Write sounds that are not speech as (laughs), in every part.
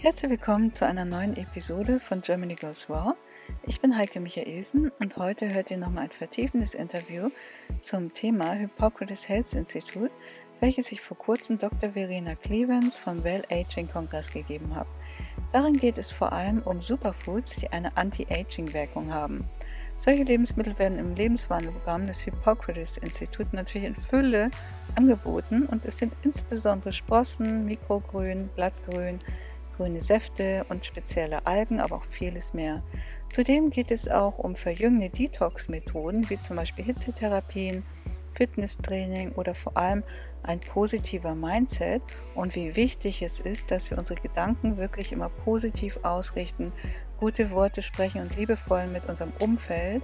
Herzlich willkommen zu einer neuen Episode von Germany Goes Raw. Ich bin Heike Michaelsen und heute hört ihr nochmal ein vertiefendes Interview zum Thema Hippocrates Health Institute, welches ich vor kurzem Dr. Verena Clevens vom Well Aging Kongress gegeben habe. Darin geht es vor allem um Superfoods, die eine Anti-Aging-Wirkung haben. Solche Lebensmittel werden im Lebenswandelprogramm des Hippocrates Instituts natürlich in Fülle angeboten und es sind insbesondere Sprossen, Mikrogrün, Blattgrün, grüne Säfte und spezielle Algen, aber auch vieles mehr. Zudem geht es auch um verjüngende Detox-Methoden wie zum Beispiel Hitzetherapien, Fitnesstraining oder vor allem ein positiver Mindset und wie wichtig es ist, dass wir unsere Gedanken wirklich immer positiv ausrichten, gute Worte sprechen und liebevoll mit unserem Umfeld,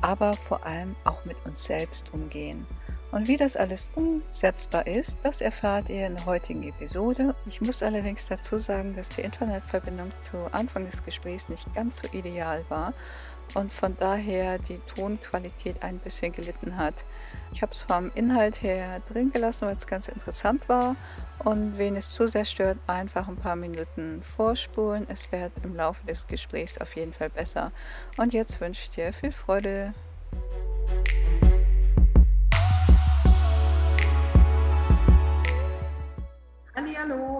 aber vor allem auch mit uns selbst umgehen. Und wie das alles umsetzbar ist, das erfahrt ihr in der heutigen Episode. Ich muss allerdings dazu sagen, dass die Internetverbindung zu Anfang des Gesprächs nicht ganz so ideal war und von daher die Tonqualität ein bisschen gelitten hat. Ich habe es vom Inhalt her drin gelassen, weil es ganz interessant war. Und wen es zu sehr stört, einfach ein paar Minuten vorspulen. Es wird im Laufe des Gesprächs auf jeden Fall besser. Und jetzt wünsche ich dir viel Freude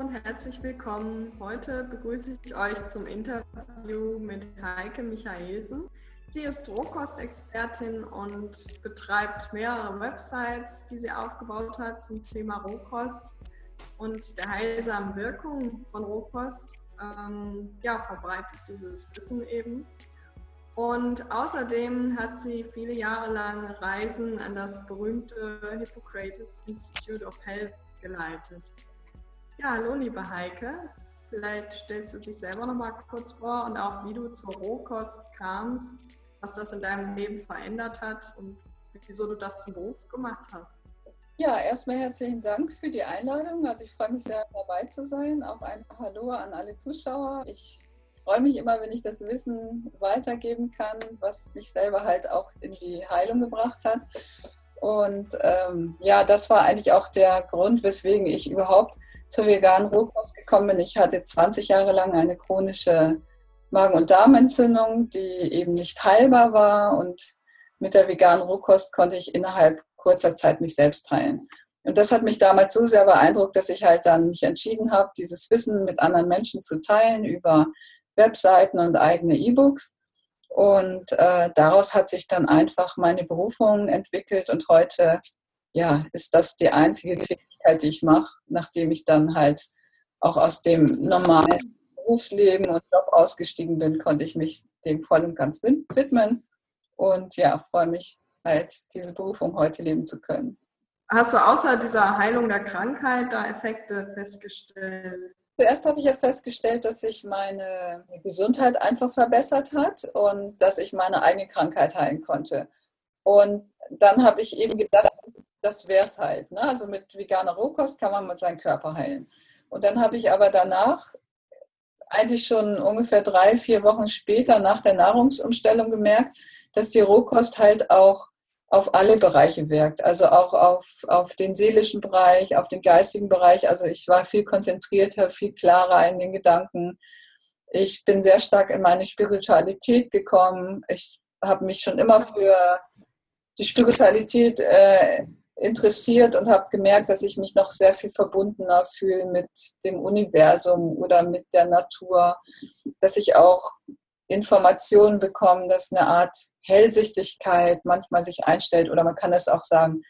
und herzlich willkommen. Heute begrüße ich euch zum Interview mit Heike Michaelsen. Sie ist Rohkostexpertin und betreibt mehrere Websites, die sie aufgebaut hat zum Thema Rohkost und der heilsamen Wirkung von Rohkost. Ähm, ja, verbreitet dieses Wissen eben. Und außerdem hat sie viele Jahre lang Reisen an das berühmte Hippocrates Institute of Health geleitet. Ja, hallo liebe Heike. Vielleicht stellst du dich selber noch mal kurz vor und auch wie du zur Rohkost kamst, was das in deinem Leben verändert hat und wieso du das zum Beruf gemacht hast. Ja, erstmal herzlichen Dank für die Einladung. Also ich freue mich sehr dabei zu sein. Auch ein Hallo an alle Zuschauer. Ich freue mich immer, wenn ich das Wissen weitergeben kann, was mich selber halt auch in die Heilung gebracht hat. Und ähm, ja, das war eigentlich auch der Grund, weswegen ich überhaupt zur veganen Rohkost gekommen bin. Ich hatte 20 Jahre lang eine chronische Magen- und Darmentzündung, die eben nicht heilbar war. Und mit der veganen Rohkost konnte ich innerhalb kurzer Zeit mich selbst heilen. Und das hat mich damals so sehr beeindruckt, dass ich halt dann mich entschieden habe, dieses Wissen mit anderen Menschen zu teilen über Webseiten und eigene E-Books. Und äh, daraus hat sich dann einfach meine Berufung entwickelt und heute ja, ist das die einzige Tätigkeit, die ich mache, nachdem ich dann halt auch aus dem normalen Berufsleben und Job ausgestiegen bin, konnte ich mich dem voll und ganz widmen und ja, freue mich halt, diese Berufung heute leben zu können. Hast du außer dieser Heilung der Krankheit da Effekte festgestellt? Zuerst habe ich ja festgestellt, dass sich meine Gesundheit einfach verbessert hat und dass ich meine eigene Krankheit heilen konnte. Und dann habe ich eben gedacht, das wäre es halt. Ne? Also mit veganer Rohkost kann man mit seinem Körper heilen. Und dann habe ich aber danach, eigentlich schon ungefähr drei, vier Wochen später nach der Nahrungsumstellung gemerkt, dass die Rohkost halt auch auf alle Bereiche wirkt. Also auch auf, auf den seelischen Bereich, auf den geistigen Bereich. Also ich war viel konzentrierter, viel klarer in den Gedanken. Ich bin sehr stark in meine Spiritualität gekommen. Ich habe mich schon immer für die Spiritualität äh, interessiert und habe gemerkt, dass ich mich noch sehr viel verbundener fühle mit dem Universum oder mit der Natur, dass ich auch Informationen bekomme, dass eine Art Hellsichtigkeit manchmal sich einstellt oder man kann es auch sagen,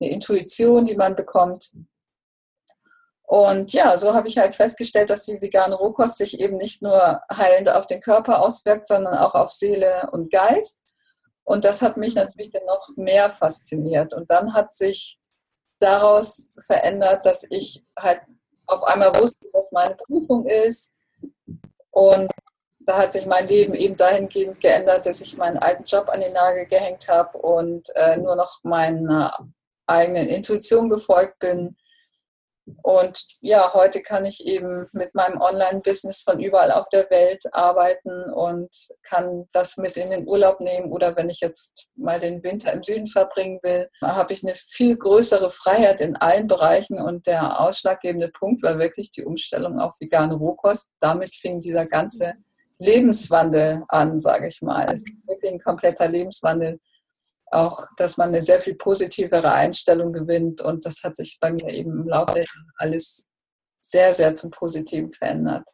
eine Intuition, die man bekommt. Und ja, so habe ich halt festgestellt, dass die vegane Rohkost sich eben nicht nur heilend auf den Körper auswirkt, sondern auch auf Seele und Geist. Und das hat mich natürlich dann noch mehr fasziniert. Und dann hat sich daraus verändert, dass ich halt auf einmal wusste, was meine Prüfung ist. Und da hat sich mein Leben eben dahingehend geändert, dass ich meinen alten Job an den Nagel gehängt habe und äh, nur noch meiner eigenen Intuition gefolgt bin. Und ja, heute kann ich eben mit meinem Online-Business von überall auf der Welt arbeiten und kann das mit in den Urlaub nehmen. Oder wenn ich jetzt mal den Winter im Süden verbringen will, habe ich eine viel größere Freiheit in allen Bereichen. Und der ausschlaggebende Punkt war wirklich die Umstellung auf vegane Rohkost. Damit fing dieser ganze Lebenswandel an, sage ich mal. Es ist wirklich ein kompletter Lebenswandel auch, dass man eine sehr viel positivere Einstellung gewinnt. Und das hat sich bei mir eben im Laufe der Jahre alles sehr, sehr zum Positiven verändert.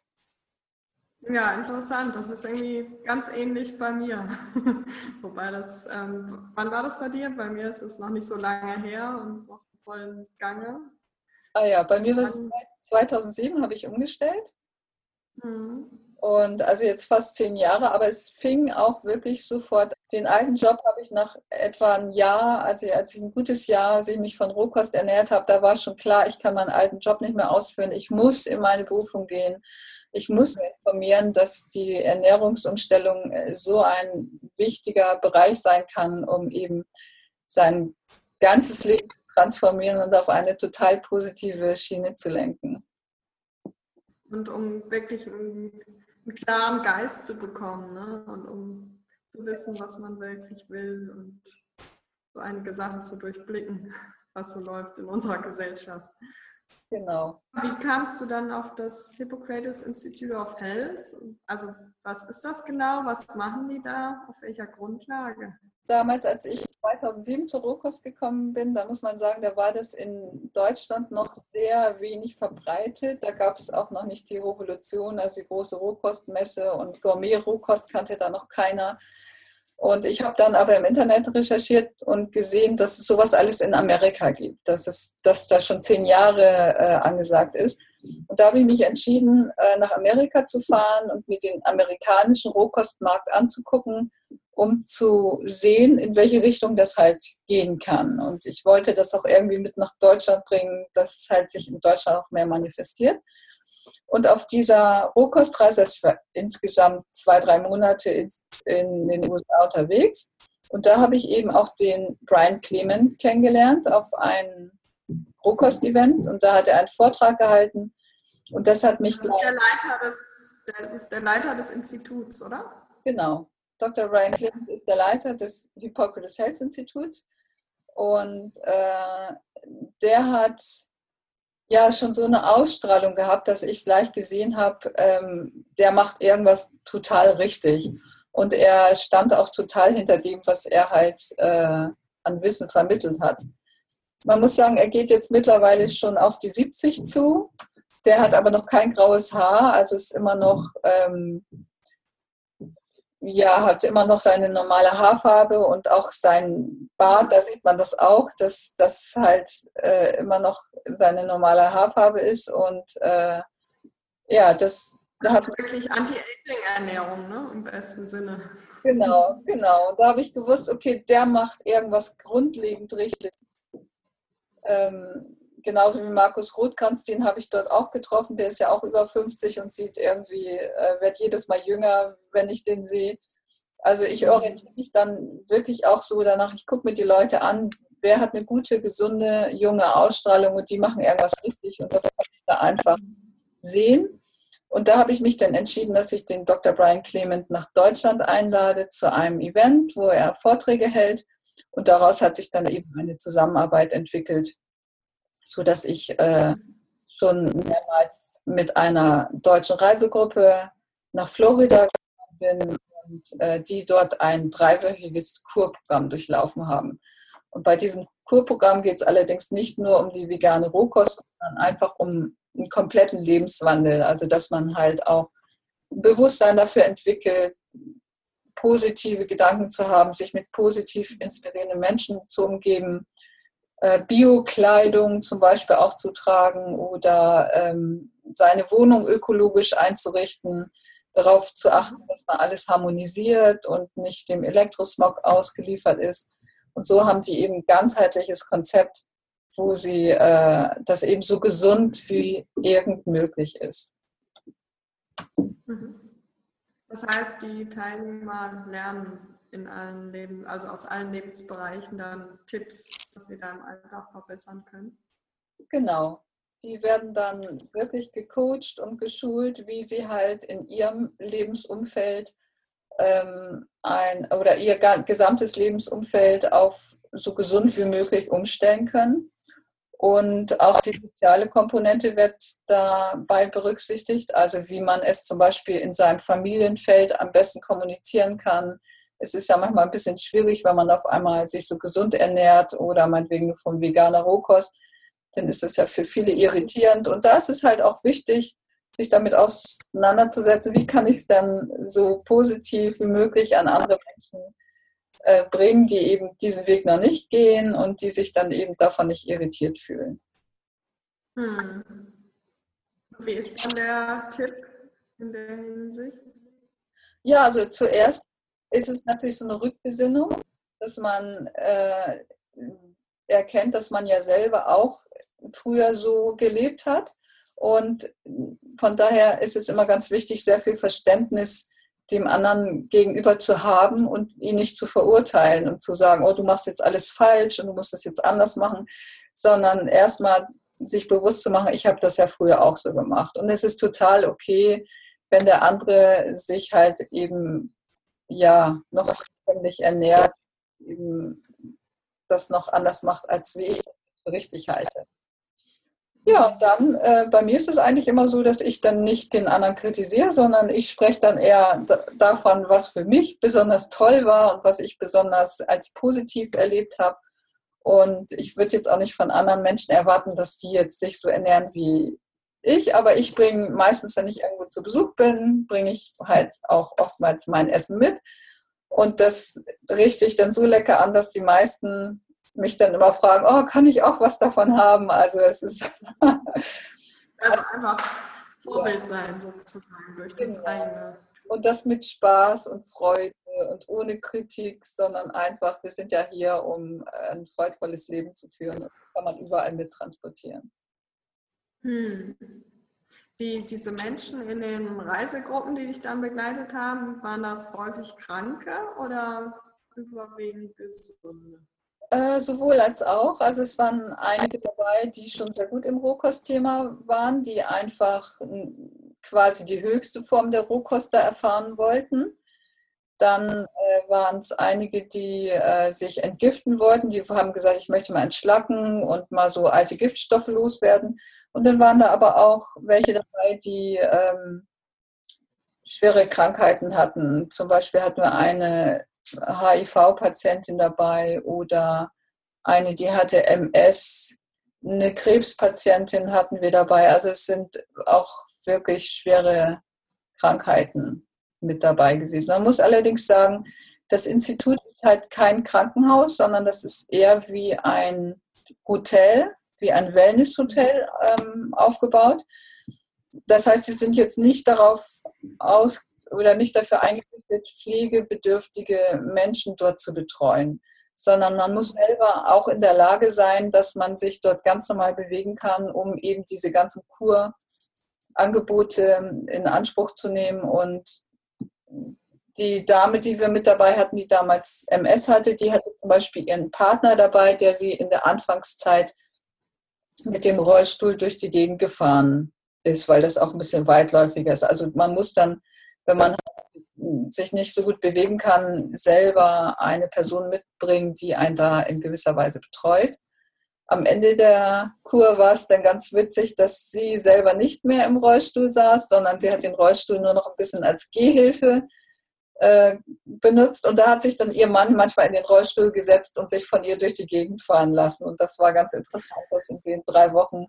Ja, interessant. Das ist irgendwie ganz ähnlich bei mir. (laughs) Wobei das, ähm, wann war das bei dir? Bei mir ist es noch nicht so lange her und noch voll im Gange. Ah ja, bei mir war es 2007 habe ich umgestellt. Mhm. Und also jetzt fast zehn Jahre, aber es fing auch wirklich sofort. Den alten Job habe ich nach etwa ein Jahr, also als ich ein gutes Jahr, als ich mich von Rohkost ernährt habe, da war schon klar, ich kann meinen alten Job nicht mehr ausführen. Ich muss in meine Berufung gehen. Ich muss informieren, dass die Ernährungsumstellung äh, so ein wichtiger Bereich sein kann, um eben sein ganzes Leben zu transformieren und auf eine total positive Schiene zu lenken. Und um wirklich ein einen klaren Geist zu bekommen ne? und um zu wissen, was man wirklich will und so einige Sachen zu durchblicken, (laughs) was so läuft in unserer Gesellschaft. Genau. Wie kamst du dann auf das Hippocrates Institute of Health? Also was ist das genau? Was machen die da? Auf welcher Grundlage? Damals, als ich 2007 zur Rohkost gekommen bin, da muss man sagen, da war das in Deutschland noch sehr wenig verbreitet. Da gab es auch noch nicht die Revolution, also die große Rohkostmesse und Gourmet-Rohkost kannte da noch keiner. Und ich habe dann aber im Internet recherchiert und gesehen, dass es sowas alles in Amerika gibt, dass es dass da schon zehn Jahre äh, angesagt ist. Und da habe ich mich entschieden, äh, nach Amerika zu fahren und mir den amerikanischen Rohkostmarkt anzugucken um zu sehen, in welche Richtung das halt gehen kann. Und ich wollte das auch irgendwie mit nach Deutschland bringen, dass es halt sich in Deutschland auch mehr manifestiert. Und auf dieser Rohkostreise, das war insgesamt zwei, drei Monate in, in den USA unterwegs. Und da habe ich eben auch den Brian Clement kennengelernt auf einem Rohkost-Event. Und da hat er einen Vortrag gehalten. Und das hat mich. Das ist der Leiter des, der, ist der Leiter des Instituts, oder? Genau. Dr. Ryan Clement ist der Leiter des Hippocrates Health Instituts und äh, der hat ja schon so eine Ausstrahlung gehabt, dass ich gleich gesehen habe, ähm, der macht irgendwas total richtig. Und er stand auch total hinter dem, was er halt äh, an Wissen vermittelt hat. Man muss sagen, er geht jetzt mittlerweile schon auf die 70 zu. Der hat aber noch kein graues Haar, also ist immer noch ähm, ja, hat immer noch seine normale Haarfarbe und auch sein Bart, da sieht man das auch, dass das halt äh, immer noch seine normale Haarfarbe ist und äh, ja, das, das hat wirklich Anti-Aging-Ernährung, ne? Im besten Sinne. Genau, genau. Da habe ich gewusst, okay, der macht irgendwas grundlegend richtig. Ähm, genauso wie Markus Rothkranz, den habe ich dort auch getroffen. Der ist ja auch über 50 und sieht irgendwie, äh, wird jedes Mal jünger, wenn ich den sehe. Also ich mhm. orientiere mich dann wirklich auch so danach, ich gucke mir die Leute an, wer hat eine gute, gesunde, junge Ausstrahlung und die machen irgendwas richtig und das kann ich da einfach sehen. Und da habe ich mich dann entschieden, dass ich den Dr. Brian Clement nach Deutschland einlade zu einem Event, wo er Vorträge hält. Und daraus hat sich dann eben eine Zusammenarbeit entwickelt, so dass ich äh, schon mehrmals mit einer deutschen Reisegruppe nach Florida bin und äh, die dort ein dreiwöchiges Kurprogramm durchlaufen haben. Und bei diesem Kurprogramm geht es allerdings nicht nur um die vegane Rohkost, sondern einfach um einen kompletten Lebenswandel. Also dass man halt auch Bewusstsein dafür entwickelt, positive Gedanken zu haben, sich mit positiv inspirierenden Menschen zu umgeben, äh, Bio-Kleidung zum Beispiel auch zu tragen oder ähm, seine Wohnung ökologisch einzurichten, darauf zu achten, dass man alles harmonisiert und nicht dem Elektrosmog ausgeliefert ist. Und so haben sie eben ein ganzheitliches Konzept, wo sie äh, das eben so gesund wie irgend möglich ist. Mhm. Das heißt, die Teilnehmer lernen in allen Leben, also aus allen Lebensbereichen dann Tipps, dass sie da im Alltag verbessern können? Genau. die werden dann wirklich gecoacht und geschult, wie sie halt in ihrem Lebensumfeld ähm, ein oder ihr gesamtes Lebensumfeld auf so gesund wie möglich umstellen können. Und auch die soziale Komponente wird dabei berücksichtigt, also wie man es zum Beispiel in seinem Familienfeld am besten kommunizieren kann. Es ist ja manchmal ein bisschen schwierig, wenn man auf einmal sich so gesund ernährt oder meinetwegen nur von veganer Rohkost, dann ist es ja für viele irritierend. Und da ist es halt auch wichtig, sich damit auseinanderzusetzen, wie kann ich es dann so positiv wie möglich an andere Menschen äh, bringen, die eben diesen Weg noch nicht gehen und die sich dann eben davon nicht irritiert fühlen. Hm. Wie ist dann der Tipp in der Hinsicht? Ja, also zuerst ist es natürlich so eine Rückbesinnung, dass man äh, erkennt, dass man ja selber auch früher so gelebt hat. Und von daher ist es immer ganz wichtig, sehr viel Verständnis dem anderen gegenüber zu haben und ihn nicht zu verurteilen und zu sagen, oh, du machst jetzt alles falsch und du musst das jetzt anders machen, sondern erstmal sich bewusst zu machen, ich habe das ja früher auch so gemacht. Und es ist total okay, wenn der andere sich halt eben ja noch ständig ernährt, eben das noch anders macht, als wie ich das richtig halte. Ja, und dann, äh, bei mir ist es eigentlich immer so, dass ich dann nicht den anderen kritisiere, sondern ich spreche dann eher davon, was für mich besonders toll war und was ich besonders als positiv erlebt habe. Und ich würde jetzt auch nicht von anderen Menschen erwarten, dass die jetzt sich so ernähren wie ich, aber ich bringe meistens, wenn ich irgendwo zu Besuch bin, bringe ich halt auch oftmals mein Essen mit. Und das richte ich dann so lecker an, dass die meisten mich dann immer fragen, oh, kann ich auch was davon haben? Also es ist (laughs) also einfach Vorbild sein sozusagen durch das genau. eigene. Und das mit Spaß und Freude und ohne Kritik, sondern einfach, wir sind ja hier, um ein freudvolles Leben zu führen. Das kann man überall mit transportieren. Hm. Die, diese Menschen in den Reisegruppen, die dich dann begleitet haben, waren das häufig Kranke oder überwiegend Gesunde? Äh, sowohl als auch. Also es waren einige dabei, die schon sehr gut im Rohkostthema waren, die einfach quasi die höchste Form der Rohkost da erfahren wollten. Dann äh, waren es einige, die äh, sich entgiften wollten, die haben gesagt, ich möchte mal entschlacken und mal so alte Giftstoffe loswerden. Und dann waren da aber auch welche dabei, die ähm, schwere Krankheiten hatten. Zum Beispiel hatten wir eine HIV-Patientin dabei oder eine, die hatte MS, eine Krebspatientin hatten wir dabei. Also es sind auch wirklich schwere Krankheiten mit dabei gewesen. Man muss allerdings sagen, das Institut ist halt kein Krankenhaus, sondern das ist eher wie ein Hotel, wie ein Wellnesshotel ähm, aufgebaut. Das heißt, sie sind jetzt nicht darauf aus oder nicht dafür eingerichtet, pflegebedürftige Menschen dort zu betreuen, sondern man muss selber auch in der Lage sein, dass man sich dort ganz normal bewegen kann, um eben diese ganzen Kurangebote in Anspruch zu nehmen. Und die Dame, die wir mit dabei hatten, die damals MS hatte, die hatte zum Beispiel ihren Partner dabei, der sie in der Anfangszeit mit dem Rollstuhl durch die Gegend gefahren ist, weil das auch ein bisschen weitläufiger ist. Also man muss dann wenn man sich nicht so gut bewegen kann, selber eine Person mitbringen, die einen da in gewisser Weise betreut. Am Ende der Kur war es dann ganz witzig, dass sie selber nicht mehr im Rollstuhl saß, sondern sie hat den Rollstuhl nur noch ein bisschen als Gehhilfe äh, benutzt. Und da hat sich dann ihr Mann manchmal in den Rollstuhl gesetzt und sich von ihr durch die Gegend fahren lassen. Und das war ganz interessant, das in den drei Wochen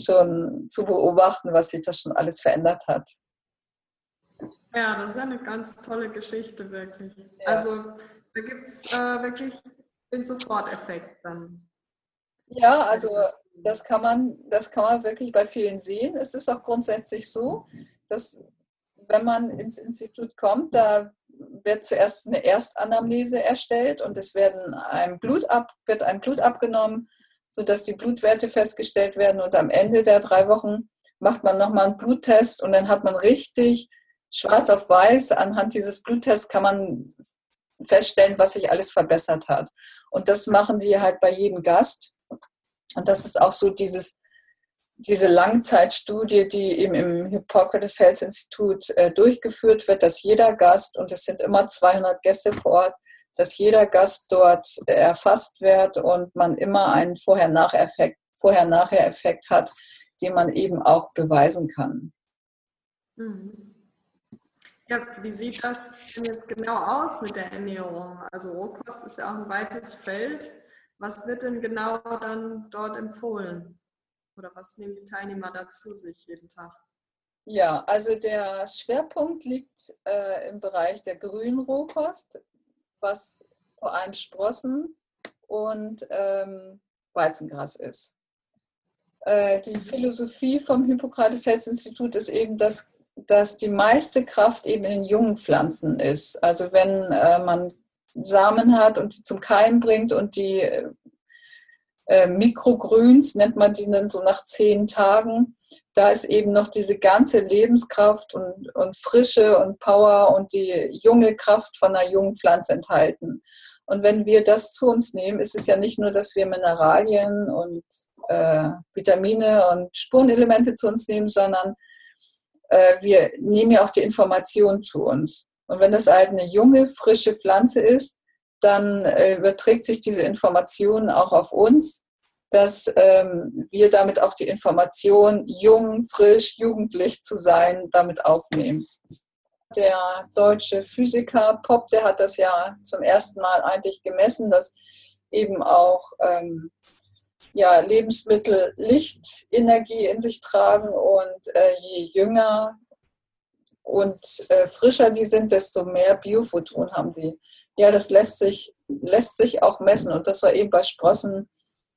schon zu beobachten, was sich das schon alles verändert hat. Ja, das ist eine ganz tolle Geschichte, wirklich. Ja. Also da gibt es äh, wirklich den Soforteffekt dann. Ja, also das kann man, das kann man wirklich bei vielen sehen. Es ist auch grundsätzlich so, dass wenn man ins Institut kommt, da wird zuerst eine Erstanamnese erstellt und es werden ein Blut ab, wird ein Blut abgenommen, sodass die Blutwerte festgestellt werden und am Ende der drei Wochen macht man nochmal einen Bluttest und dann hat man richtig schwarz auf weiß, anhand dieses Bluttests kann man feststellen, was sich alles verbessert hat. Und das machen die halt bei jedem Gast. Und das ist auch so dieses, diese Langzeitstudie, die eben im Hippocrates Health Institut äh, durchgeführt wird, dass jeder Gast, und es sind immer 200 Gäste vor Ort, dass jeder Gast dort erfasst wird und man immer einen Vorher-Nachher-Effekt Vorher hat, den man eben auch beweisen kann. Mhm. Ja, wie sieht das denn jetzt genau aus mit der Ernährung? Also Rohkost ist ja auch ein weites Feld. Was wird denn genau dann dort empfohlen? Oder was nehmen die Teilnehmer dazu sich jeden Tag? Ja, also der Schwerpunkt liegt äh, im Bereich der grünen Rohkost, was vor allem Sprossen und ähm, Weizengras ist. Äh, die Philosophie vom Hippokrates Health Institut ist eben, dass, dass die meiste Kraft eben in jungen Pflanzen ist. Also wenn äh, man Samen hat und die zum Keim bringt und die äh, Mikrogrüns, nennt man die dann so nach zehn Tagen, da ist eben noch diese ganze Lebenskraft und, und Frische und Power und die junge Kraft von einer jungen Pflanze enthalten. Und wenn wir das zu uns nehmen, ist es ja nicht nur, dass wir Mineralien und äh, Vitamine und Spurenelemente zu uns nehmen, sondern äh, wir nehmen ja auch die Information zu uns. Und wenn das halt eine junge, frische Pflanze ist, dann äh, überträgt sich diese Information auch auf uns, dass ähm, wir damit auch die Information, jung, frisch, jugendlich zu sein, damit aufnehmen. Der deutsche Physiker Popp, der hat das ja zum ersten Mal eigentlich gemessen, dass eben auch ähm, ja, Lebensmittel Lichtenergie in sich tragen und äh, je jünger und äh, frischer die sind, desto mehr Biophoton haben die. Ja, das lässt sich, lässt sich auch messen und das war eben bei Sprossen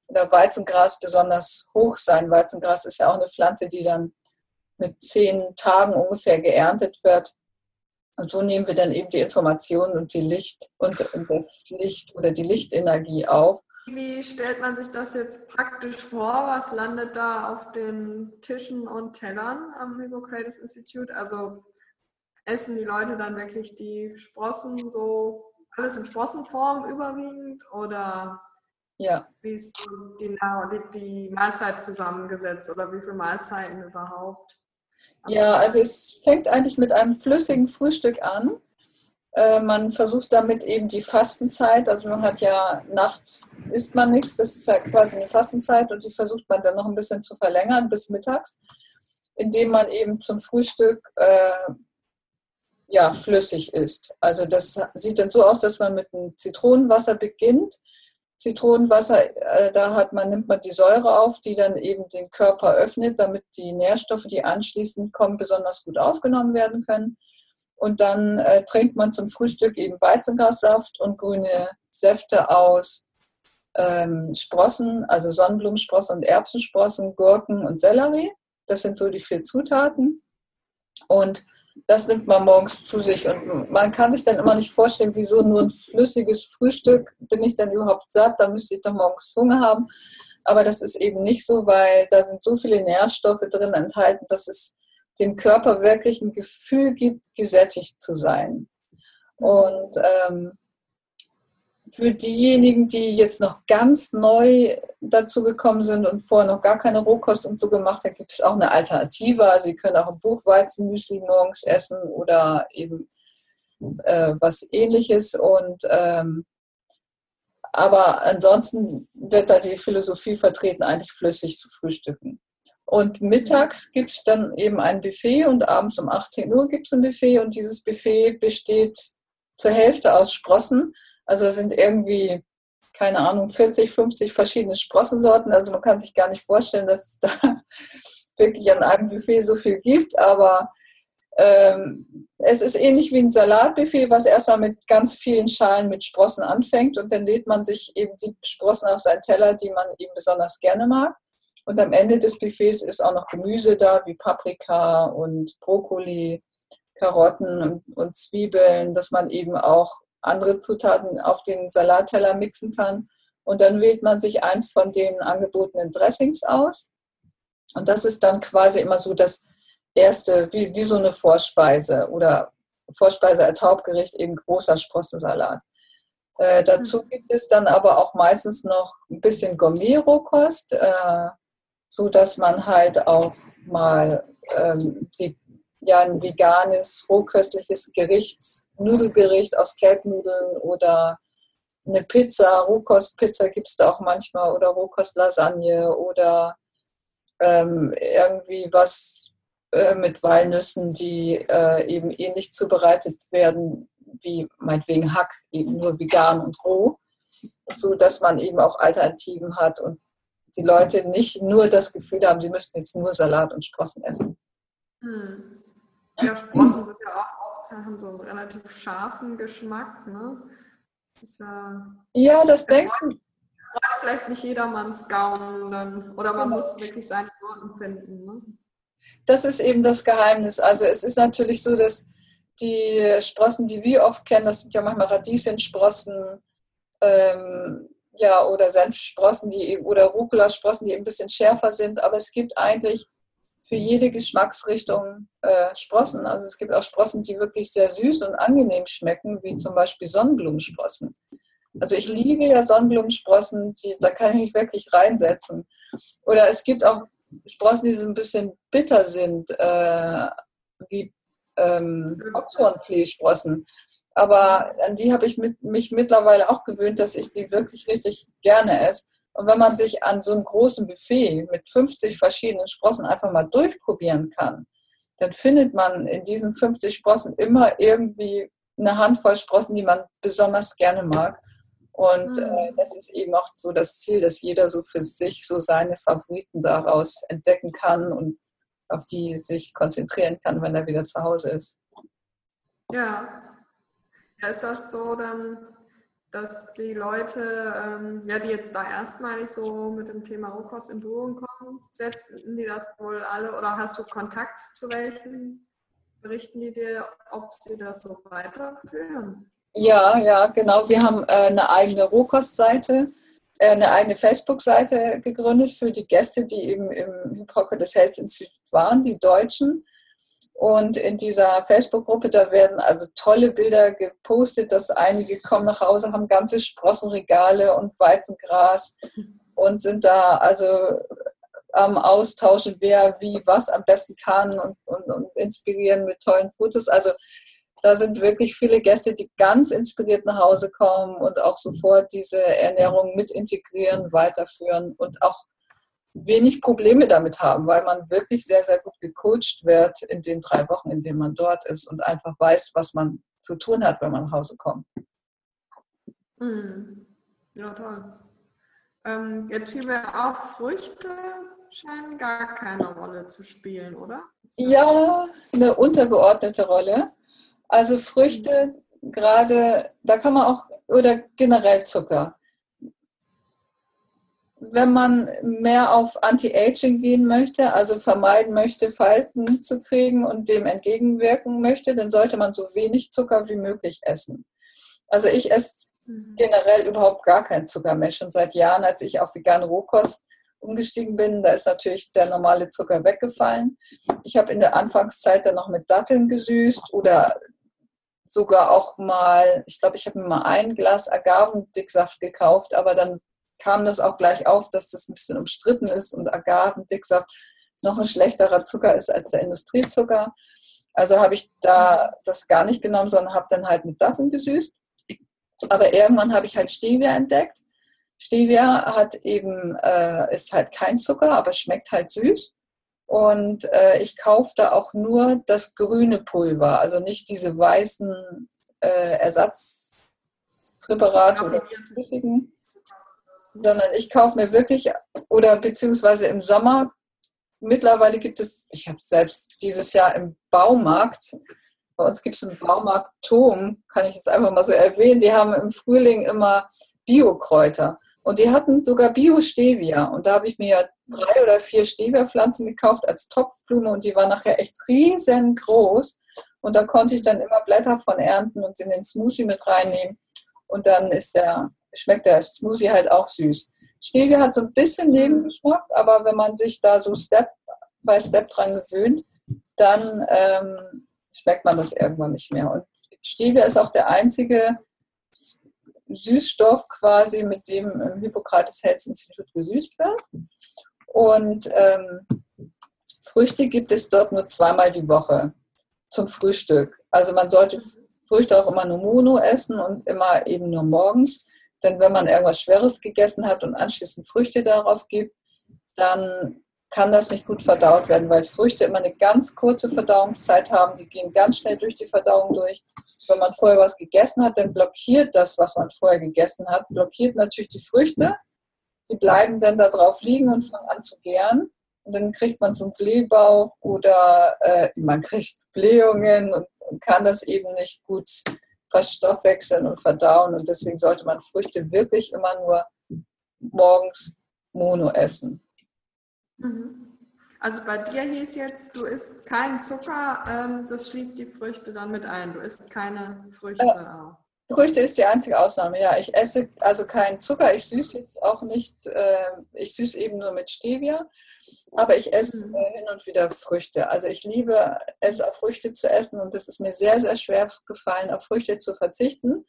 oder Weizengras besonders hoch sein. Weizengras ist ja auch eine Pflanze, die dann mit zehn Tagen ungefähr geerntet wird. Und so nehmen wir dann eben die Informationen und die Licht und das Licht oder die Lichtenergie auf. Wie stellt man sich das jetzt praktisch vor? Was landet da auf den Tischen und Tellern am Hippocrates Institute? Also essen die Leute dann wirklich die Sprossen so, alles in Sprossenform überwiegend oder ja. wie ist die, die, die Mahlzeit zusammengesetzt oder wie viele Mahlzeiten überhaupt? Ja, also es fängt eigentlich mit einem flüssigen Frühstück an. Äh, man versucht damit eben die Fastenzeit, also man hat ja nachts isst man nichts, das ist ja quasi eine Fastenzeit und die versucht man dann noch ein bisschen zu verlängern bis mittags, indem man eben zum Frühstück äh, ja, flüssig ist. Also das sieht dann so aus, dass man mit einem Zitronenwasser beginnt. Zitronenwasser, äh, da hat man, nimmt man die Säure auf, die dann eben den Körper öffnet, damit die Nährstoffe, die anschließend kommen, besonders gut aufgenommen werden können. Und dann äh, trinkt man zum Frühstück eben Weizengrassaft und grüne Säfte aus ähm, Sprossen, also Sonnenblumensprossen und Erbsensprossen, Gurken und Sellerie. Das sind so die vier Zutaten. Und das nimmt man morgens zu sich. Und man kann sich dann immer nicht vorstellen, wieso nur ein flüssiges Frühstück, bin ich dann überhaupt satt, da müsste ich doch morgens Hunger haben. Aber das ist eben nicht so, weil da sind so viele Nährstoffe drin enthalten, dass es dem Körper wirklich ein Gefühl gibt, gesättigt zu sein. Und ähm, für diejenigen, die jetzt noch ganz neu dazu gekommen sind und vorher noch gar keine Rohkost und so gemacht haben, gibt es auch eine Alternative. Also Sie können auch ein Buchweizenmüsli morgens essen oder eben äh, was ähnliches. Und ähm, aber ansonsten wird da die Philosophie vertreten, eigentlich flüssig zu frühstücken. Und mittags gibt es dann eben ein Buffet und abends um 18 Uhr gibt es ein Buffet und dieses Buffet besteht zur Hälfte aus Sprossen also es sind irgendwie, keine Ahnung, 40, 50 verschiedene Sprossensorten. Also man kann sich gar nicht vorstellen, dass es da (laughs) wirklich an einem Buffet so viel gibt. Aber ähm, es ist ähnlich wie ein Salatbuffet, was erstmal mit ganz vielen Schalen mit Sprossen anfängt und dann lädt man sich eben die Sprossen auf seinen Teller, die man eben besonders gerne mag. Und am Ende des Buffets ist auch noch Gemüse da, wie Paprika und Brokkoli, Karotten und, und Zwiebeln, dass man eben auch andere Zutaten auf den Salatteller mixen kann. Und dann wählt man sich eins von den angebotenen Dressings aus. Und das ist dann quasi immer so das erste, wie, wie so eine Vorspeise oder Vorspeise als Hauptgericht, eben großer Sprossensalat. Äh, dazu mhm. gibt es dann aber auch meistens noch ein bisschen Gourmet-Rohkost, äh, so dass man halt auch mal ähm, wie, ja, ein veganes, rohköstliches Gericht, Nudelgericht aus Kelbnudeln oder eine Pizza, Rohkostpizza gibt es da auch manchmal oder Rohkostlasagne oder ähm, irgendwie was äh, mit Walnüssen, die äh, eben ähnlich zubereitet werden wie meinetwegen Hack, eben nur vegan und roh, so dass man eben auch Alternativen hat und die Leute nicht nur das Gefühl haben, sie müssten jetzt nur Salat und Sprossen essen. Hm. Ja, Sprossen sind ja auch oft, haben so einen relativ scharfen Geschmack, ne? Das ja, ja, das denken. Das vielleicht nicht jedermanns Gaumen dann, oder man genau. muss wirklich seine Sorten finden. Ne? Das ist eben das Geheimnis. Also es ist natürlich so, dass die Sprossen, die wir oft kennen, das sind ja manchmal Radieschensprossen, ähm, ja, oder Senfsprossen, die oder Rucola-Sprossen, die ein bisschen schärfer sind, aber es gibt eigentlich für jede Geschmacksrichtung äh, Sprossen. Also es gibt auch Sprossen, die wirklich sehr süß und angenehm schmecken, wie zum Beispiel Sonnenblumensprossen. Also ich liebe ja Sonnenblumensprossen, die, da kann ich mich wirklich reinsetzen. Oder es gibt auch Sprossen, die so ein bisschen bitter sind, äh, wie ähm, Popcornfleesprossen. Aber an die habe ich mit, mich mittlerweile auch gewöhnt, dass ich die wirklich richtig gerne esse. Und wenn man sich an so einem großen Buffet mit 50 verschiedenen Sprossen einfach mal durchprobieren kann, dann findet man in diesen 50 Sprossen immer irgendwie eine Handvoll Sprossen, die man besonders gerne mag. Und äh, mhm. das ist eben auch so das Ziel, dass jeder so für sich so seine Favoriten daraus entdecken kann und auf die sich konzentrieren kann, wenn er wieder zu Hause ist. Ja. ja ist das so dann, dass die Leute, ähm, ja, die jetzt da erstmalig so mit dem Thema Rohkost in Berührung kommen, setzen die das wohl alle oder hast du Kontakt zu welchen? Berichten die dir, ob sie das so weiterführen? Ja, ja, genau. Wir haben äh, eine eigene Rohkostseite, äh, eine eigene Facebook-Seite gegründet für die Gäste, die eben im Hippocrates Health Institute waren, die Deutschen. Und in dieser Facebook-Gruppe, da werden also tolle Bilder gepostet, dass einige kommen nach Hause, haben ganze Sprossenregale und Weizengras und sind da also am Austauschen, wer wie was am besten kann und, und, und inspirieren mit tollen Fotos. Also da sind wirklich viele Gäste, die ganz inspiriert nach Hause kommen und auch sofort diese Ernährung mit integrieren, weiterführen und auch wenig Probleme damit haben, weil man wirklich sehr, sehr gut gecoacht wird in den drei Wochen, in denen man dort ist und einfach weiß, was man zu tun hat, wenn man nach Hause kommt. Mhm. Ja, toll. Ähm, jetzt fiel mir auf, Früchte scheinen gar keine Rolle zu spielen, oder? Ja, eine untergeordnete Rolle. Also Früchte, mhm. gerade, da kann man auch, oder generell Zucker wenn man mehr auf Anti-Aging gehen möchte, also vermeiden möchte, Falten zu kriegen und dem entgegenwirken möchte, dann sollte man so wenig Zucker wie möglich essen. Also ich esse mhm. generell überhaupt gar keinen Zucker mehr. Schon seit Jahren, als ich auf vegane Rohkost umgestiegen bin, da ist natürlich der normale Zucker weggefallen. Ich habe in der Anfangszeit dann noch mit Datteln gesüßt oder sogar auch mal, ich glaube, ich habe mir mal ein Glas Agavendicksaft gekauft, aber dann kam das auch gleich auf, dass das ein bisschen umstritten ist und Agavendicksaft noch ein schlechterer Zucker ist als der Industriezucker. Also habe ich da das gar nicht genommen, sondern habe dann halt mit Datteln gesüßt. Aber irgendwann habe ich halt Stevia entdeckt. Stevia hat eben, äh, ist halt kein Zucker, aber schmeckt halt süß. Und äh, ich kaufe da auch nur das grüne Pulver, also nicht diese weißen äh, Ersatzpräparate oder flüssigen sondern ich kaufe mir wirklich, oder beziehungsweise im Sommer, mittlerweile gibt es, ich habe selbst dieses Jahr im Baumarkt, bei uns gibt es im Baumarkt Tom, kann ich jetzt einfach mal so erwähnen, die haben im Frühling immer Biokräuter. Und die hatten sogar Bio-Stevia. Und da habe ich mir drei oder vier Stevia-Pflanzen gekauft als Topfblume und die waren nachher echt riesengroß. Und da konnte ich dann immer Blätter von ernten und in den Smoothie mit reinnehmen. Und dann ist der schmeckt der Smoothie halt auch süß. Stevia hat so ein bisschen Nebengeschmack, aber wenn man sich da so Step by Step dran gewöhnt, dann ähm, schmeckt man das irgendwann nicht mehr. Und Stevia ist auch der einzige Süßstoff quasi, mit dem im Hippokrates Health Institut gesüßt wird. Und ähm, Früchte gibt es dort nur zweimal die Woche zum Frühstück. Also man sollte Früchte auch immer nur mono essen und immer eben nur morgens. Denn wenn man irgendwas Schweres gegessen hat und anschließend Früchte darauf gibt, dann kann das nicht gut verdaut werden, weil Früchte immer eine ganz kurze Verdauungszeit haben. Die gehen ganz schnell durch die Verdauung durch. Wenn man vorher was gegessen hat, dann blockiert das, was man vorher gegessen hat, blockiert natürlich die Früchte. Die bleiben dann da drauf liegen und fangen an zu gären. Und dann kriegt man so einen Blähbauch oder äh, man kriegt Blähungen und, und kann das eben nicht gut verstoffwechseln und verdauen. Und deswegen sollte man Früchte wirklich immer nur morgens mono essen. Mhm. Also bei dir hieß jetzt, du isst keinen Zucker, ähm, das schließt die Früchte dann mit ein. Du isst keine Früchte ja. Früchte ist die einzige Ausnahme, ja. Ich esse also keinen Zucker, ich süß jetzt auch nicht, äh, ich süß eben nur mit Stevia, aber ich esse mhm. äh, hin und wieder Früchte. Also ich liebe es, auf Früchte zu essen und es ist mir sehr, sehr schwer gefallen, auf Früchte zu verzichten.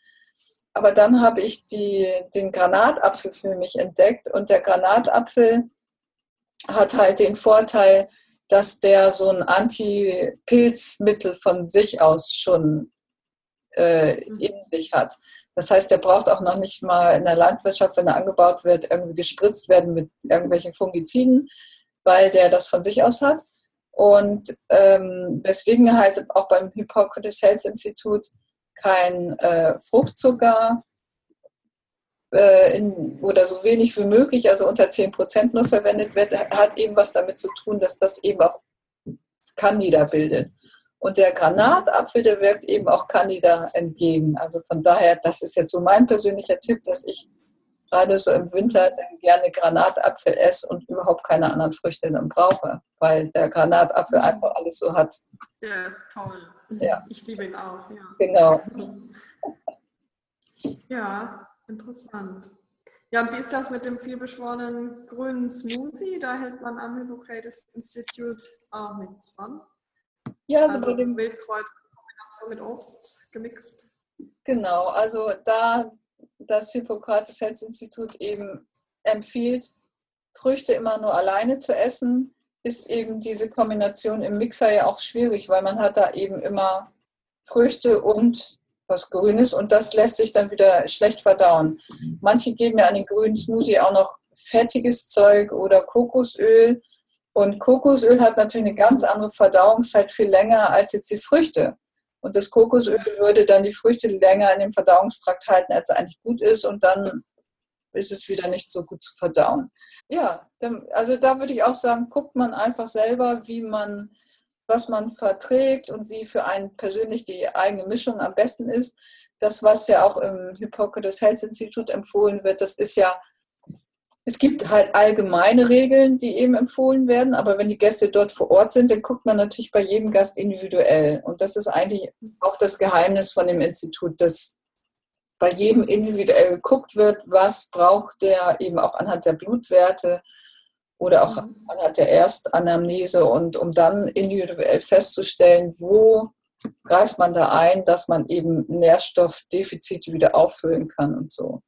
Aber dann habe ich die, den Granatapfel für mich entdeckt und der Granatapfel hat halt den Vorteil, dass der so ein Anti-Pilzmittel von sich aus schon äh, mhm. in sich hat. Das heißt, der braucht auch noch nicht mal in der Landwirtschaft, wenn er angebaut wird, irgendwie gespritzt werden mit irgendwelchen Fungiziden, weil der das von sich aus hat. Und ähm, weswegen halt auch beim Hippocrates Health Institut kein äh, Fruchtzucker äh, in, oder so wenig wie möglich, also unter 10 Prozent nur verwendet wird, hat eben was damit zu tun, dass das eben auch Candida bildet. Und der Granatapfel, der wirkt eben auch Candida entgegen. Also von daher, das ist jetzt so mein persönlicher Tipp, dass ich gerade so im Winter gerne Granatapfel esse und überhaupt keine anderen Früchte dann brauche, weil der Granatapfel einfach alles so hat. Der ist toll. Ja. Ich liebe ihn auch. Ja. Genau. (laughs) Ja, Interessant. Ja, und wie ist das mit dem vielbeschworenen grünen Smoothie? Da hält man am Hippocrates Institute auch nichts von. Ja, also, also bei dem Wildkräuter Kombination mit Obst gemixt. Genau, also da das Hippocrates Health Institut eben empfiehlt, Früchte immer nur alleine zu essen, ist eben diese Kombination im Mixer ja auch schwierig, weil man hat da eben immer Früchte und was Grünes und das lässt sich dann wieder schlecht verdauen. Manche geben ja an den grünen Smoothie auch noch fettiges Zeug oder Kokosöl. Und Kokosöl hat natürlich eine ganz andere Verdauungszeit, viel länger als jetzt die Früchte. Und das Kokosöl würde dann die Früchte länger in dem Verdauungstrakt halten, als eigentlich gut ist. Und dann ist es wieder nicht so gut zu verdauen. Ja, also da würde ich auch sagen, guckt man einfach selber, wie man was man verträgt und wie für einen persönlich die eigene Mischung am besten ist. Das, was ja auch im Hippocrates Health Institute empfohlen wird, das ist ja, es gibt halt allgemeine Regeln, die eben empfohlen werden, aber wenn die Gäste dort vor Ort sind, dann guckt man natürlich bei jedem Gast individuell. Und das ist eigentlich auch das Geheimnis von dem Institut, dass bei jedem individuell geguckt wird, was braucht der eben auch anhand der Blutwerte oder auch mhm. anhand der Erstanamnese und um dann individuell festzustellen, wo greift man da ein, dass man eben Nährstoffdefizite wieder auffüllen kann und so.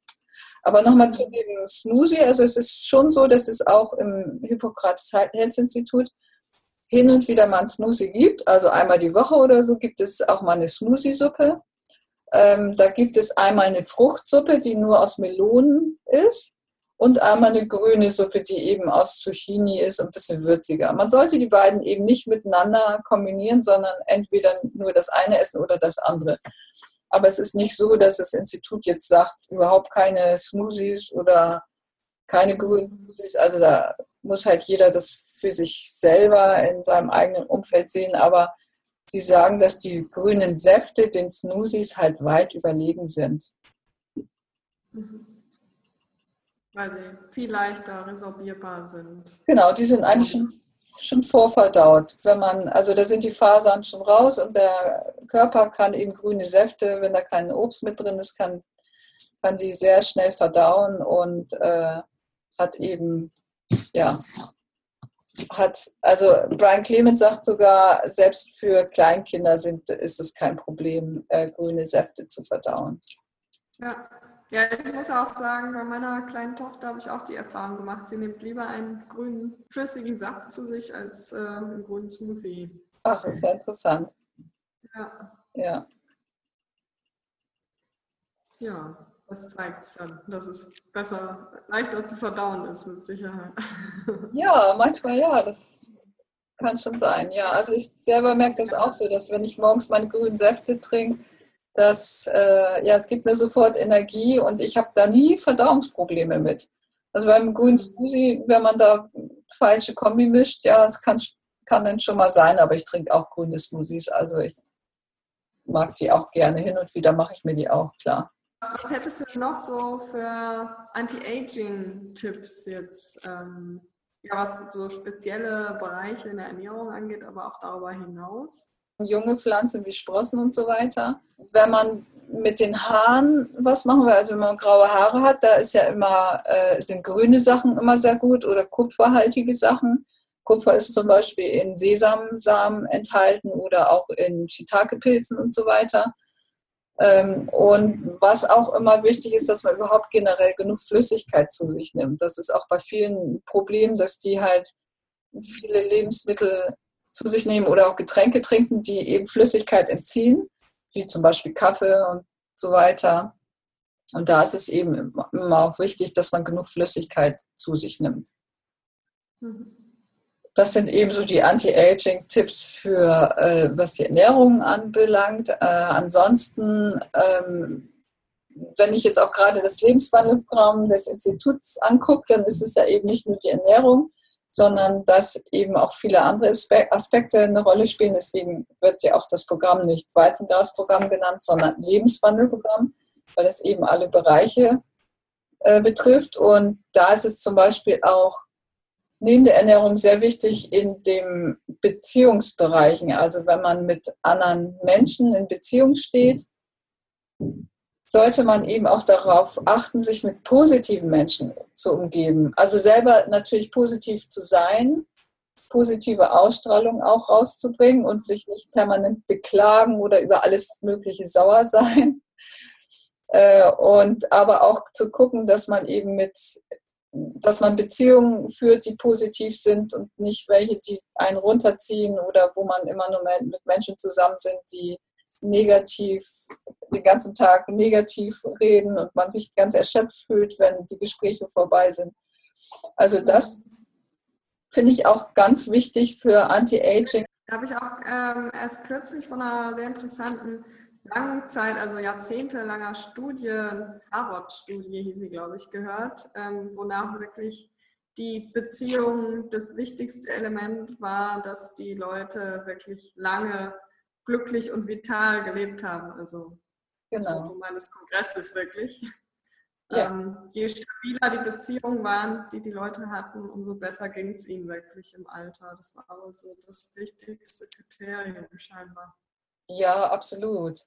Aber nochmal zu dem Smoothie, also es ist schon so, dass es auch im Hippokrates Health Institut hin und wieder mal ein Smoothie gibt. Also einmal die Woche oder so gibt es auch mal eine Smoothie-Suppe. Ähm, da gibt es einmal eine Fruchtsuppe, die nur aus Melonen ist und einmal eine grüne Suppe, die eben aus Zucchini ist und ein bisschen würziger. Man sollte die beiden eben nicht miteinander kombinieren, sondern entweder nur das eine essen oder das andere. Aber es ist nicht so, dass das Institut jetzt sagt, überhaupt keine Smoothies oder keine grünen Smoothies. Also da muss halt jeder das für sich selber in seinem eigenen Umfeld sehen. Aber sie sagen, dass die grünen Säfte den Smoothies halt weit überlegen sind. Mhm weil sie viel leichter resorbierbar sind. Genau, die sind eigentlich schon, schon vorverdaut. Wenn man, also da sind die Fasern schon raus und der Körper kann eben grüne Säfte, wenn da kein Obst mit drin ist, kann, kann die sehr schnell verdauen und äh, hat eben, ja, hat, also Brian Clemens sagt sogar, selbst für Kleinkinder sind, ist es kein Problem, äh, grüne Säfte zu verdauen. Ja, Ja, ich muss auch sagen, bei meiner kleinen Tochter habe ich auch die Erfahrung gemacht, sie nimmt lieber einen grünen, flüssigen Saft zu sich als äh, einen grünen Smoothie. Ach, ist ja interessant. Ja. Ja. Ja, das zeigt es dann, dass es besser, leichter zu verdauen ist mit Sicherheit. (laughs) Ja, manchmal ja, das kann schon sein. Ja, also ich selber merke das auch so, dass wenn ich morgens meine grünen Säfte trinke, dass äh, ja, es gibt mir sofort Energie und ich habe da nie Verdauungsprobleme mit. Also beim grünen Smoothie, wenn man da falsche Kombi mischt, ja, es kann, kann dann schon mal sein, aber ich trinke auch grüne Smoothies. Also ich mag die auch gerne. Hin und wieder mache ich mir die auch, klar. Was hättest du noch so für Anti-Aging-Tipps jetzt? Ähm, ja, was so spezielle Bereiche in der Ernährung angeht, aber auch darüber hinaus? Junge Pflanzen wie Sprossen und so weiter. Wenn man mit den Haaren was machen will, also wenn man graue Haare hat, da ist ja immer, äh, sind grüne Sachen immer sehr gut oder kupferhaltige Sachen. Kupfer ist zum Beispiel in Sesamsamen enthalten oder auch in Shiitake-Pilzen und so weiter. Ähm, und was auch immer wichtig ist, dass man überhaupt generell genug Flüssigkeit zu sich nimmt. Das ist auch bei vielen Problemen, dass die halt viele Lebensmittel zu sich nehmen oder auch Getränke trinken, die eben Flüssigkeit entziehen, wie zum Beispiel Kaffee und so weiter. Und da ist es eben immer auch wichtig, dass man genug Flüssigkeit zu sich nimmt. Mhm. Das sind eben so die Anti-Aging-Tipps für, äh, was die Ernährung anbelangt. Äh, ansonsten, ähm, wenn ich jetzt auch gerade das Lebenswandelprogramm des Instituts angucke, dann ist es ja eben nicht nur die Ernährung, sondern dass eben auch viele andere Aspekte eine Rolle spielen. Deswegen wird ja auch das Programm nicht Weizengasprogramm genannt, sondern Lebenswandelprogramm, weil es eben alle Bereiche äh, betrifft. Und da ist es zum Beispiel auch neben der Ernährung sehr wichtig in den Beziehungsbereichen. Also wenn man mit anderen Menschen in Beziehung steht, sollte man eben auch darauf achten, sich mit positiven Menschen zu umgeben. Also selber natürlich positiv zu sein, positive Ausstrahlung auch rauszubringen und sich nicht permanent beklagen oder über alles Mögliche sauer sein. (laughs) Äh, und aber auch zu gucken, dass man eben mit dass man Beziehungen führt, die positiv sind und nicht welche, die einen runterziehen oder wo man immer nur mit Menschen zusammen sind, die negativ, den ganzen Tag negativ reden und man sich ganz erschöpft fühlt, wenn die Gespräche vorbei sind. Also das finde ich auch ganz wichtig für Anti-Aging. Da habe ich auch ähm, erst kürzlich von einer sehr interessanten Langzeit, also jahrzehntelanger Studie, Harvard-Studie hieß sie, glaube ich, gehört, ähm, wonach wirklich die Beziehung das wichtigste Element war, dass die Leute wirklich lange glücklich und vital gelebt haben. Also genau. das meines Kongresses wirklich. Ja. Ähm, je stabiler die Beziehungen waren, die die Leute hatten, umso besser ging es ihnen wirklich im Alter. Das war wohl so das wichtigste Kriterium scheinbar. Ja, absolut.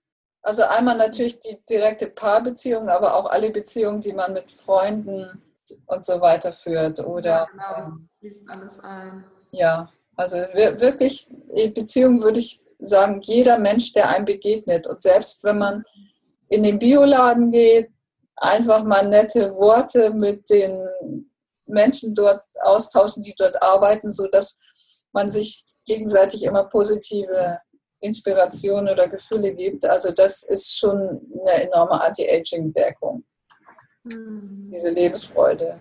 Also einmal natürlich die direkte Paarbeziehung, aber auch alle Beziehungen, die man mit Freunden und so weiter führt. Oder, ja, genau, fließt alles ein. Ja, also wirklich, Beziehung würde ich sagen, jeder Mensch, der einem begegnet. Und selbst wenn man in den Bioladen geht, einfach mal nette Worte mit den Menschen dort austauschen, die dort arbeiten, sodass man sich gegenseitig immer positive Inspiration oder Gefühle gibt. Also das ist schon eine enorme Anti-Aging-Wirkung, mhm. diese Lebensfreude.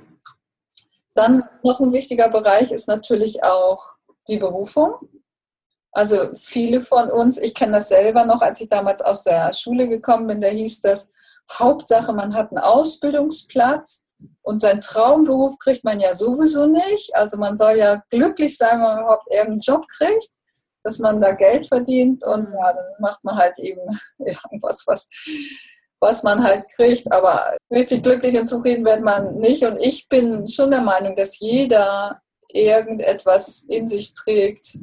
Dann noch ein wichtiger Bereich ist natürlich auch die Berufung. Also viele von uns, ich kenne das selber noch, als ich damals aus der Schule gekommen bin, da hieß das, Hauptsache, man hat einen Ausbildungsplatz und seinen Traumberuf kriegt man ja sowieso nicht. Also man soll ja glücklich sein, wenn man überhaupt irgendeinen Job kriegt dass man da Geld verdient und ja, dann macht man halt eben (laughs) irgendwas, was, was man halt kriegt. Aber richtig glücklich und zufrieden wird man nicht. Und ich bin schon der Meinung, dass jeder irgendetwas in sich trägt,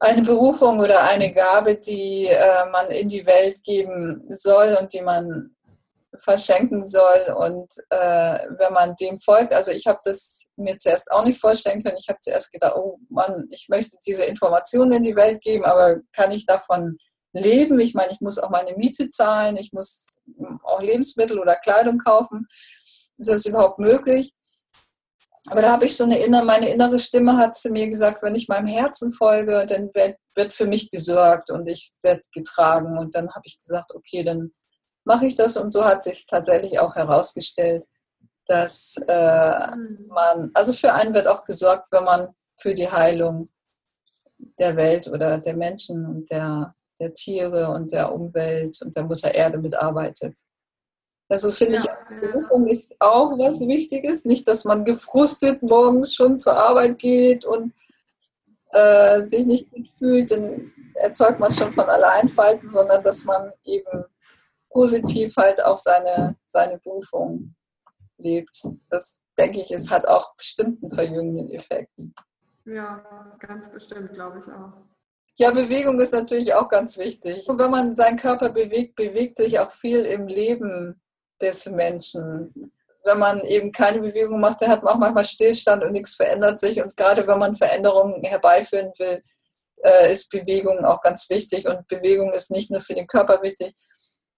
eine Berufung oder eine Gabe, die äh, man in die Welt geben soll und die man verschenken soll. Und äh, wenn man dem folgt, also ich habe das mir zuerst auch nicht vorstellen können. Ich habe zuerst gedacht, oh Mann, ich möchte diese Informationen in die Welt geben, aber kann ich davon leben. Ich meine, ich muss auch meine Miete zahlen, ich muss auch Lebensmittel oder Kleidung kaufen. Ist das überhaupt möglich? Aber da habe ich so eine innere, meine innere Stimme hat zu mir gesagt, wenn ich meinem Herzen folge, dann wird, wird für mich gesorgt und ich werde getragen. Und dann habe ich gesagt, okay, dann mache ich das. Und so hat sich tatsächlich auch herausgestellt, dass äh, man, also für einen wird auch gesorgt, wenn man für die Heilung der Welt oder der Menschen und der, der Tiere und der Umwelt und der Mutter Erde mitarbeitet. Also finde ja, ich, Berufung ist auch was Wichtiges. Nicht, dass man gefrustet morgens schon zur Arbeit geht und äh, sich nicht gut fühlt, dann erzeugt man schon von allein Falten, sondern dass man eben positiv halt auch seine, seine Berufung lebt. Das denke ich, es hat auch bestimmt einen verjüngenden Effekt. Ja, ganz bestimmt, glaube ich auch. Ja, Bewegung ist natürlich auch ganz wichtig. Und wenn man seinen Körper bewegt, bewegt sich auch viel im Leben des Menschen. Wenn man eben keine Bewegung macht, dann hat man auch manchmal Stillstand und nichts verändert sich. Und gerade wenn man Veränderungen herbeiführen will, äh, ist Bewegung auch ganz wichtig. Und Bewegung ist nicht nur für den Körper wichtig,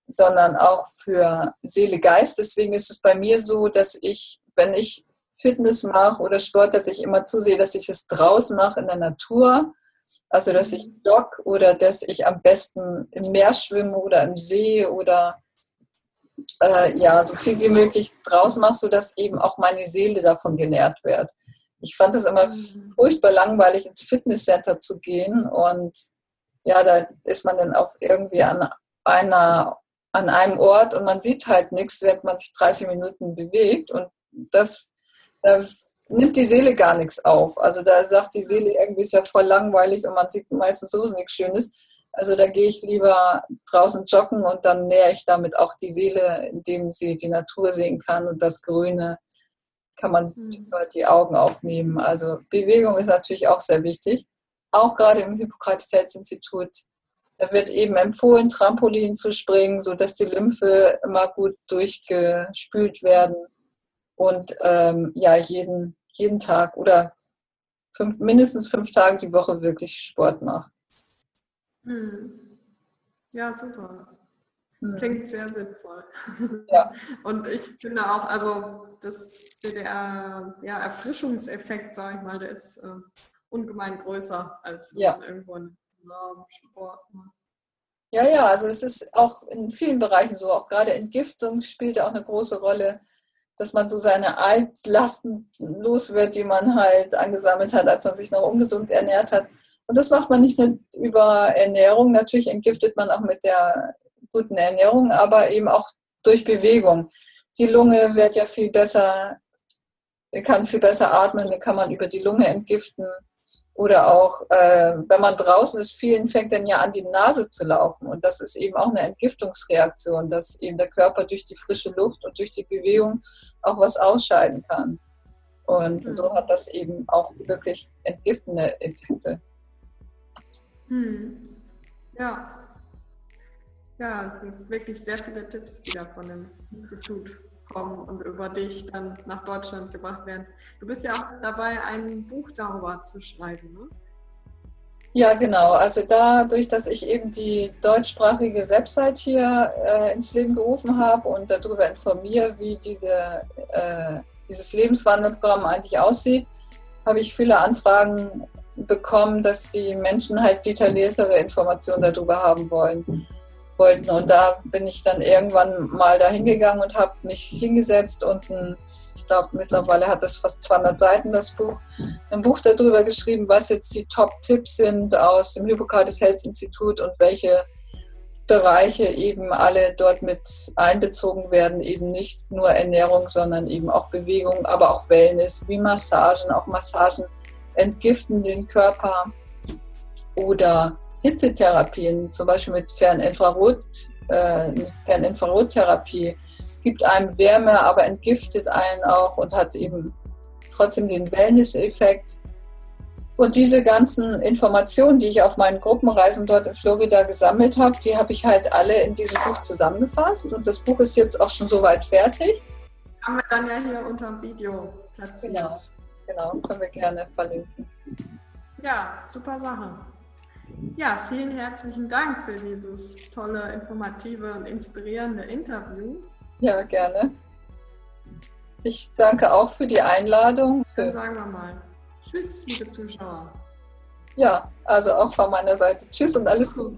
sondern auch für Seele, Geist. Deswegen ist es bei mir so, dass ich, wenn ich Fitness mache oder Sport, dass ich immer zusehe, dass ich es draußen mache in der Natur. Also dass ich jogge oder dass ich am besten im Meer schwimme oder im See oder äh, ja, so viel wie möglich draußen mache, sodass eben auch meine Seele davon genährt wird. Ich fand es immer mhm. furchtbar langweilig, ins Fitnesscenter zu gehen und ja, da ist man dann auch irgendwie an einer an einem Ort und man sieht halt nichts, während man sich 30 Minuten bewegt und das da nimmt die Seele gar nichts auf. Also da sagt die Seele irgendwie ist ja voll langweilig und man sieht meistens sowieso nichts Schönes. Also da gehe ich lieber draußen joggen und dann nähere ich damit auch die Seele, indem sie die Natur sehen kann und das Grüne kann man mhm. über die Augen aufnehmen. Also Bewegung ist natürlich auch sehr wichtig. Auch gerade im Hippokrates Institut da wird eben empfohlen, Trampolin zu springen, sodass die Lymphe immer gut durchgespült werden und ähm, ja, jeden, jeden Tag oder fünf, mindestens fünf Tage die Woche wirklich Sport macht. Hm. Ja, super. Hm. Klingt sehr sinnvoll. Ja. (laughs) Und ich finde auch, also das, der ja, Erfrischungseffekt, sage ich mal, der ist äh, ungemein größer, als ja. irgendwo einen Sport macht. Ja, ja, also es ist auch in vielen Bereichen so, auch gerade Entgiftung spielt auch eine große Rolle, dass man so seine Altlasten los wird, die man halt angesammelt hat, als man sich noch ungesund ernährt hat. Und das macht man nicht nur über Ernährung, natürlich entgiftet man auch mit der guten Ernährung, aber eben auch durch Bewegung. Die Lunge wird ja viel besser, kann viel besser atmen, dann kann man über die Lunge entgiften. Oder auch, äh, wenn man draußen ist, vielen fängt dann ja an, die Nase zu laufen. Und das ist eben auch eine Entgiftungsreaktion, dass eben der Körper durch die frische Luft und durch die Bewegung auch was ausscheiden kann. Und so hat das eben auch wirklich entgiftende Effekte. Hm. Ja. Ja, es sind wirklich sehr viele Tipps, die da von dem Institut kommen und über dich dann nach Deutschland gebracht werden. Du bist ja auch dabei, ein Buch darüber zu schreiben, ne? Ja, genau. Also dadurch, dass ich eben die deutschsprachige Website hier äh, ins Leben gerufen habe und darüber informiere, wie diese, äh, dieses Lebenswandelprogramm eigentlich aussieht, habe ich viele Anfragen bekommen, dass die Menschen halt detailliertere Informationen darüber haben wollen. Wollten. Und da bin ich dann irgendwann mal da hingegangen und habe mich hingesetzt und ein, ich glaube mittlerweile hat das fast 200 Seiten, das Buch, ein Buch darüber geschrieben, was jetzt die Top-Tipps sind aus dem Hippokrates Health Institut und welche Bereiche eben alle dort mit einbezogen werden, eben nicht nur Ernährung, sondern eben auch Bewegung, aber auch Wellness, wie Massagen, auch Massagen entgiften den Körper oder Hitzetherapien, zum Beispiel mit Ferninfrarot, äh, Ferninfrarottherapie, gibt einem Wärme, aber entgiftet einen auch und hat eben trotzdem den Wellness-Effekt. Und diese ganzen Informationen, die ich auf meinen Gruppenreisen dort in Florida gesammelt habe, die habe ich halt alle in diesem Buch zusammengefasst. Und das Buch ist jetzt auch schon soweit fertig. Haben wir dann ja hier unter dem Video platziert. Genau, genau, können wir gerne verlinken. Ja, super Sache. Ja, vielen herzlichen Dank für dieses tolle, informative und inspirierende Interview. Ja, gerne. Ich danke auch für die Einladung. Dann sagen wir mal Tschüss, liebe Zuschauer. Ja, also auch von meiner Seite Tschüss und alles Gute.